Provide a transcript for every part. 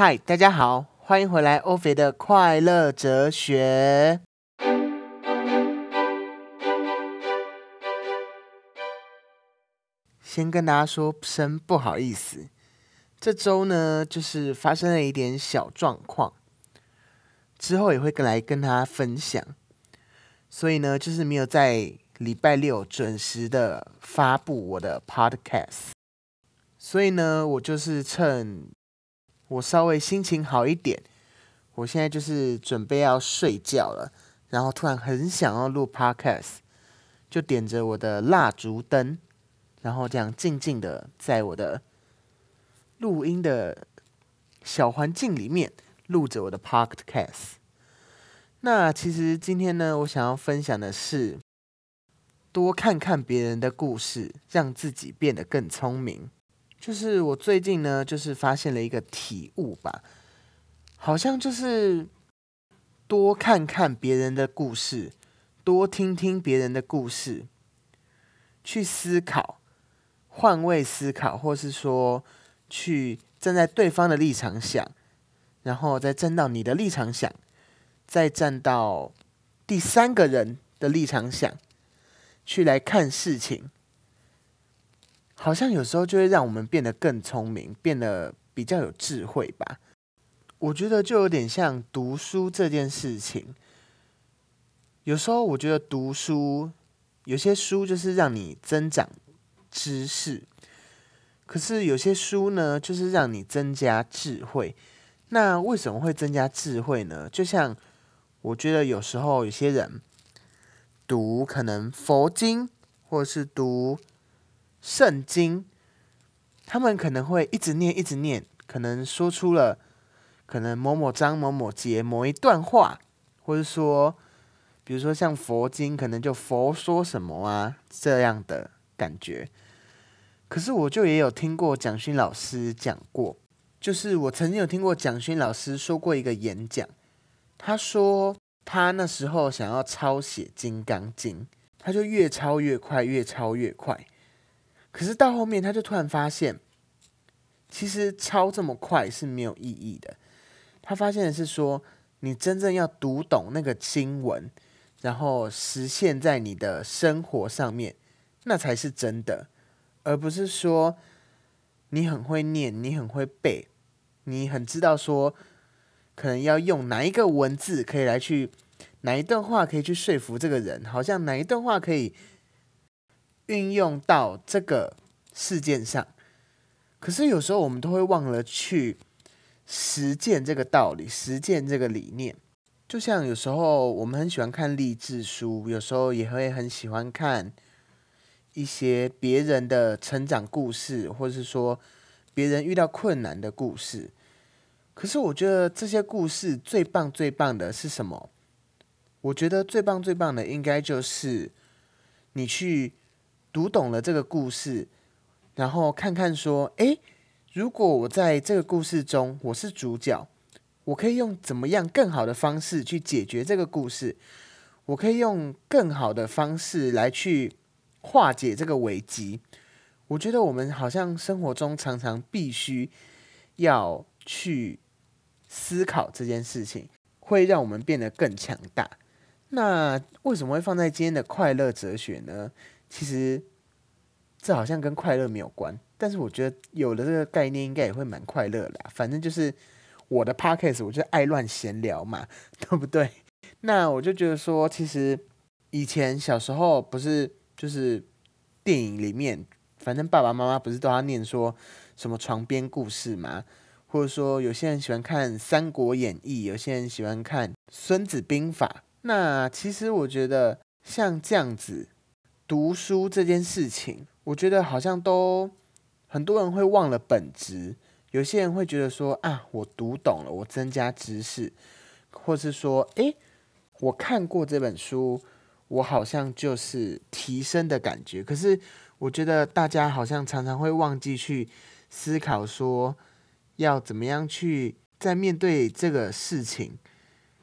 嗨，大家好，欢迎回来欧肥的快乐哲学。先跟大家说声不好意思，这周呢就是发生了一点小状况，之后也会跟来跟大家分享。所以呢，就是没有在礼拜六准时的发布我的 podcast。所以呢，我就是趁我稍微心情好一点，我现在就是准备要睡觉了，然后突然很想要录 podcast，就点着我的蜡烛灯，然后这样静静的在我的录音的小环境里面录着我的 podcast。那其实今天呢，我想要分享的是多看看别人的故事，让自己变得更聪明。就是我最近呢，就是发现了一个体悟吧，好像就是多看看别人的故事，多听听别人的故事，去思考，换位思考，或是说去站在对方的立场想，然后再站到你的立场想，再站到第三个人的立场想，去来看事情。好像有时候就会让我们变得更聪明，变得比较有智慧吧。我觉得就有点像读书这件事情。有时候我觉得读书，有些书就是让你增长知识，可是有些书呢，就是让你增加智慧。那为什么会增加智慧呢？就像我觉得有时候有些人读可能佛经，或者是读。圣经，他们可能会一直念，一直念，可能说出了可能某某章、某某节、某一段话，或者说，比如说像佛经，可能就佛说什么啊这样的感觉。可是我就也有听过蒋勋老师讲过，就是我曾经有听过蒋勋老师说过一个演讲，他说他那时候想要抄写《金刚经》，他就越抄越快，越抄越快。可是到后面，他就突然发现，其实抄这么快是没有意义的。他发现的是说，你真正要读懂那个经文，然后实现在你的生活上面，那才是真的，而不是说你很会念，你很会背，你很知道说，可能要用哪一个文字可以来去，哪一段话可以去说服这个人，好像哪一段话可以。运用到这个事件上，可是有时候我们都会忘了去实践这个道理，实践这个理念。就像有时候我们很喜欢看励志书，有时候也会很喜欢看一些别人的成长故事，或者是说别人遇到困难的故事。可是我觉得这些故事最棒、最棒的是什么？我觉得最棒、最棒的应该就是你去。读懂了这个故事，然后看看说，诶，如果我在这个故事中我是主角，我可以用怎么样更好的方式去解决这个故事？我可以用更好的方式来去化解这个危机。我觉得我们好像生活中常常必须要去思考这件事情，会让我们变得更强大。那为什么会放在今天的快乐哲学呢？其实这好像跟快乐没有关，但是我觉得有了这个概念，应该也会蛮快乐的。反正就是我的 podcast，我就爱乱闲聊嘛，对不对？那我就觉得说，其实以前小时候不是就是电影里面，反正爸爸妈妈不是都要念说什么床边故事嘛，或者说有些人喜欢看《三国演义》，有些人喜欢看《孙子兵法》。那其实我觉得像这样子。读书这件事情，我觉得好像都很多人会忘了本质。有些人会觉得说啊，我读懂了，我增加知识，或是说，诶，我看过这本书，我好像就是提升的感觉。可是，我觉得大家好像常常会忘记去思考，说要怎么样去在面对这个事情，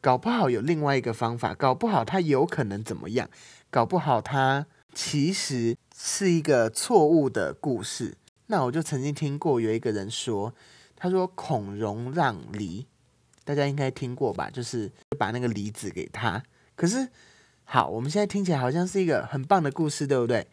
搞不好有另外一个方法，搞不好他有可能怎么样，搞不好他。其实是一个错误的故事。那我就曾经听过有一个人说，他说孔融让梨，大家应该听过吧？就是把那个梨子给他。可是好，我们现在听起来好像是一个很棒的故事，对不对？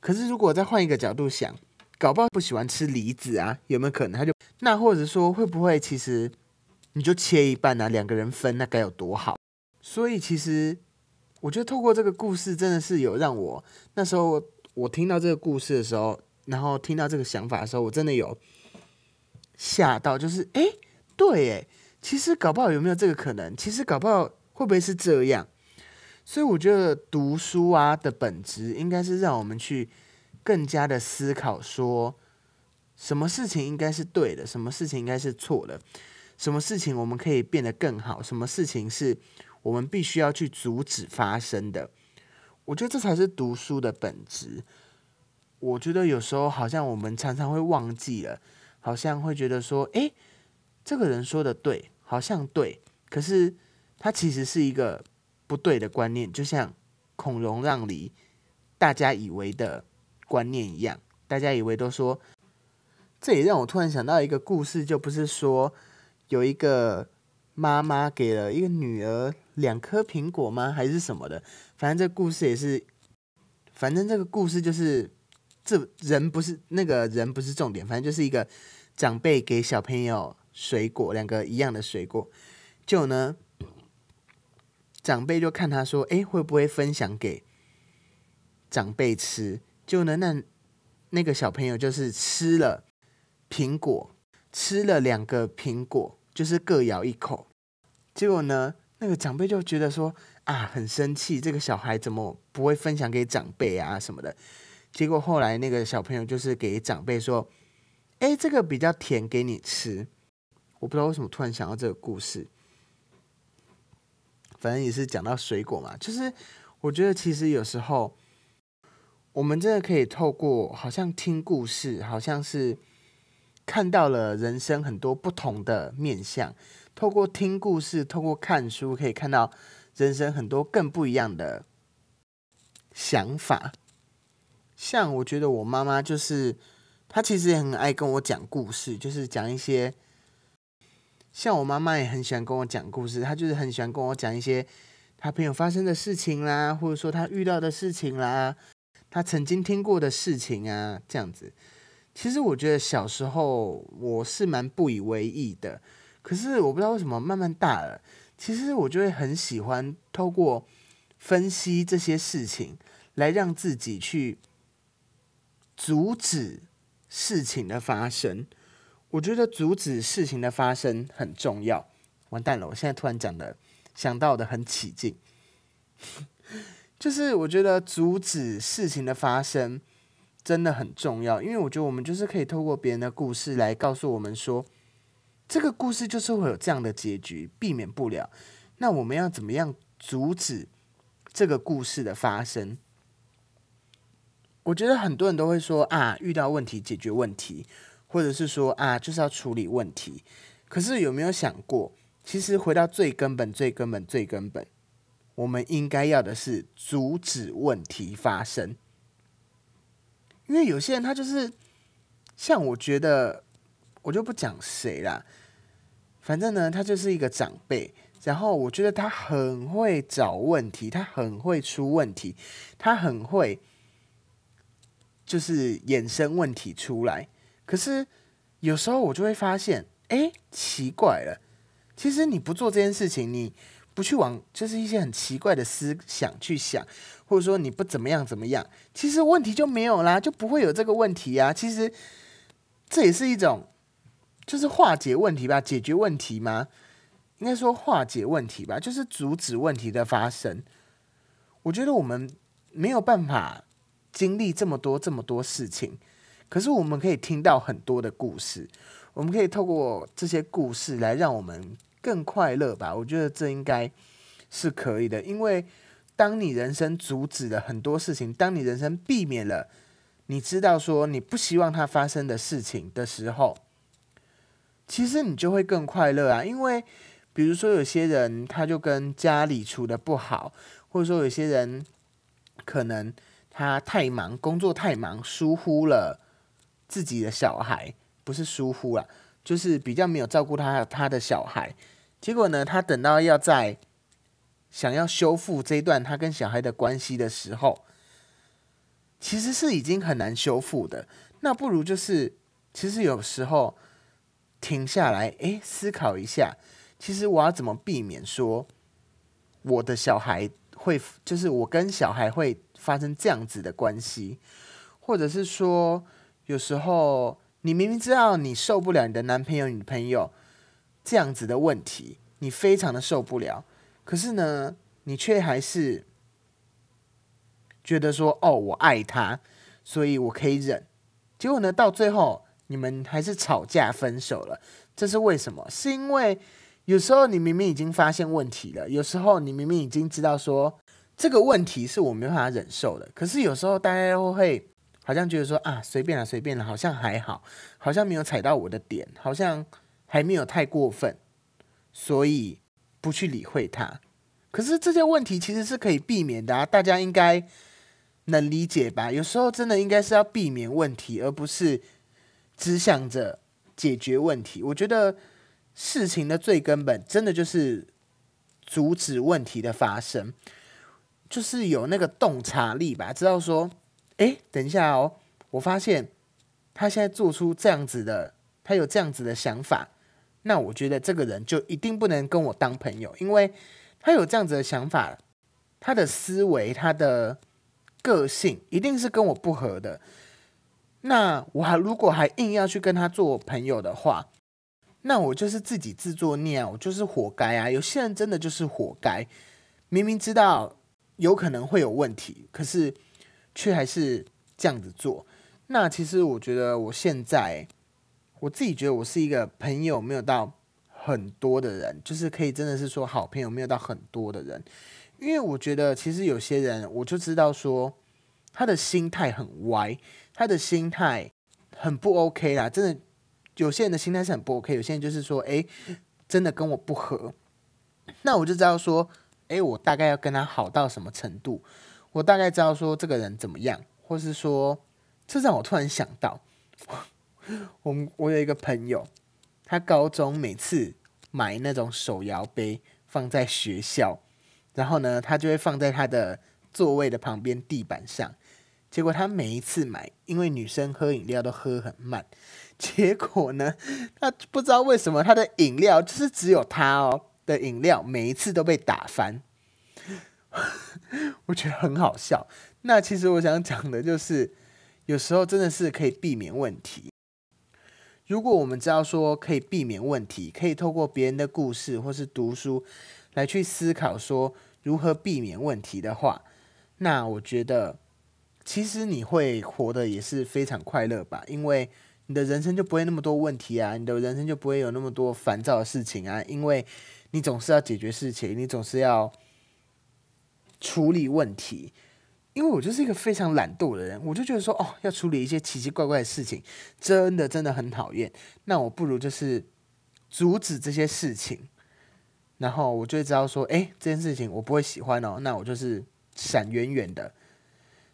可是如果再换一个角度想，搞不好不喜欢吃梨子啊？有没有可能？他就那或者说会不会其实你就切一半啊，两个人分，那该有多好？所以其实我觉得透过这个故事，真的是有让我那时候我听到这个故事的时候，然后听到这个想法的时候，我真的有吓到，就是哎，对，哎，其实搞不好有没有这个可能？其实搞不好会不会是这样？所以我觉得读书啊的本质，应该是让我们去更加的思考，说什么事情应该是对的，什么事情应该是错的，什么事情我们可以变得更好，什么事情是。我们必须要去阻止发生的，我觉得这才是读书的本质。我觉得有时候好像我们常常会忘记了，好像会觉得说，诶，这个人说的对，好像对，可是他其实是一个不对的观念，就像孔融让梨，大家以为的观念一样，大家以为都说，这也让我突然想到一个故事，就不是说有一个。妈妈给了一个女儿两颗苹果吗？还是什么的？反正这故事也是，反正这个故事就是，这人不是那个人不是重点，反正就是一个长辈给小朋友水果，两个一样的水果，就呢，长辈就看他说，哎，会不会分享给长辈吃？就呢，那那个小朋友就是吃了苹果，吃了两个苹果。就是各咬一口，结果呢，那个长辈就觉得说啊，很生气，这个小孩怎么不会分享给长辈啊什么的。结果后来那个小朋友就是给长辈说，哎，这个比较甜，给你吃。我不知道为什么突然想到这个故事，反正也是讲到水果嘛。就是我觉得其实有时候我们真的可以透过好像听故事，好像是。看到了人生很多不同的面相，透过听故事，透过看书，可以看到人生很多更不一样的想法。像我觉得我妈妈就是，她其实也很爱跟我讲故事，就是讲一些。像我妈妈也很喜欢跟我讲故事，她就是很喜欢跟我讲一些她朋友发生的事情啦，或者说她遇到的事情啦，她曾经听过的事情啊，这样子。其实我觉得小时候我是蛮不以为意的，可是我不知道为什么慢慢大了，其实我就会很喜欢透过分析这些事情，来让自己去阻止事情的发生。我觉得阻止事情的发生很重要。完蛋了，我现在突然讲的想到的很起劲，就是我觉得阻止事情的发生。真的很重要，因为我觉得我们就是可以透过别人的故事来告诉我们说，这个故事就是会有这样的结局，避免不了。那我们要怎么样阻止这个故事的发生？我觉得很多人都会说啊，遇到问题解决问题，或者是说啊，就是要处理问题。可是有没有想过，其实回到最根本、最根本、最根本，我们应该要的是阻止问题发生。因为有些人他就是像我觉得我就不讲谁啦，反正呢他就是一个长辈，然后我觉得他很会找问题，他很会出问题，他很会就是衍生问题出来。可是有时候我就会发现，哎，奇怪了，其实你不做这件事情，你。不去往就是一些很奇怪的思想去想，或者说你不怎么样怎么样，其实问题就没有啦，就不会有这个问题啊。其实这也是一种就是化解问题吧，解决问题吗？应该说化解问题吧，就是阻止问题的发生。我觉得我们没有办法经历这么多这么多事情，可是我们可以听到很多的故事，我们可以透过这些故事来让我们。更快乐吧，我觉得这应该是可以的。因为当你人生阻止了很多事情，当你人生避免了你知道说你不希望它发生的事情的时候，其实你就会更快乐啊。因为比如说有些人他就跟家里处的不好，或者说有些人可能他太忙，工作太忙，疏忽了自己的小孩，不是疏忽了。就是比较没有照顾他他的小孩。结果呢，他等到要在想要修复这一段他跟小孩的关系的时候，其实是已经很难修复的。那不如就是，其实有时候停下来，诶，思考一下，其实我要怎么避免说我的小孩会，就是我跟小孩会发生这样子的关系，或者是说，有时候你明明知道你受不了你的男朋友、女朋友这样子的问题，你非常的受不了，可是呢，你却还是觉得说，哦，我爱他，所以我可以忍。结果呢？到最后你们还是吵架分手了，这是为什么？是因为有时候你明明已经发现问题了，有时候你明明已经知道说这个问题是我没办法忍受的，可是有时候大家都会好像觉得说啊，随便了，随便了，好像还好，好像没有踩到我的点，好像还没有太过分，所以不去理会它。可是这些问题其实是可以避免的啊，大家应该。能理解吧？有时候真的应该是要避免问题，而不是只想着解决问题。我觉得事情的最根本，真的就是阻止问题的发生，就是有那个洞察力吧，知道说，哎，等一下哦，我发现他现在做出这样子的，他有这样子的想法，那我觉得这个人就一定不能跟我当朋友，因为他有这样子的想法，他的思维，他的。个性一定是跟我不合的，那我还如果还硬要去跟他做朋友的话，那我就是自己自作孽，我就是活该啊！有些人真的就是活该，明明知道有可能会有问题，可是却还是这样子做。那其实我觉得我现在我自己觉得我是一个朋友没有到很多的人，就是可以真的是说好朋友没有到很多的人。因为我觉得，其实有些人，我就知道说，他的心态很歪，他的心态很不 OK 啦。真的，有些人的心态是很不 OK，有些人就是说，哎，真的跟我不合，那我就知道说，哎，我大概要跟他好到什么程度，我大概知道说这个人怎么样，或是说，这让我突然想到，我我有一个朋友，他高中每次买那种手摇杯放在学校。然后呢，他就会放在他的座位的旁边地板上。结果他每一次买，因为女生喝饮料都喝很慢，结果呢，他不知道为什么他的饮料就是只有他哦的饮料，每一次都被打翻。我觉得很好笑。那其实我想讲的就是，有时候真的是可以避免问题。如果我们知道说可以避免问题，可以透过别人的故事或是读书。来去思考说如何避免问题的话，那我觉得其实你会活得也是非常快乐吧，因为你的人生就不会那么多问题啊，你的人生就不会有那么多烦躁的事情啊，因为你总是要解决事情，你总是要处理问题。因为我就是一个非常懒惰的人，我就觉得说哦，要处理一些奇奇怪怪的事情，真的真的很讨厌。那我不如就是阻止这些事情。然后我就会知道说，哎，这件事情我不会喜欢哦，那我就是闪远远的。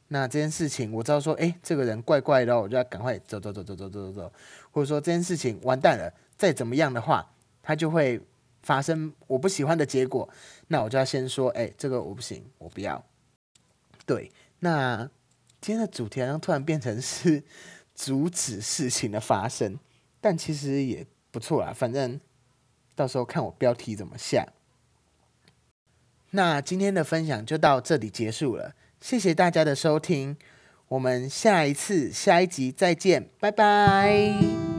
那这件事情我知道说，哎，这个人怪怪的，我就要赶快走走走走走走走走。或者说这件事情完蛋了，再怎么样的话，他就会发生我不喜欢的结果。那我就要先说，哎，这个我不行，我不要。对，那今天的主题好像突然变成是阻止事情的发生，但其实也不错啦，反正。到时候看我标题怎么下。那今天的分享就到这里结束了，谢谢大家的收听，我们下一次下一集再见，拜拜。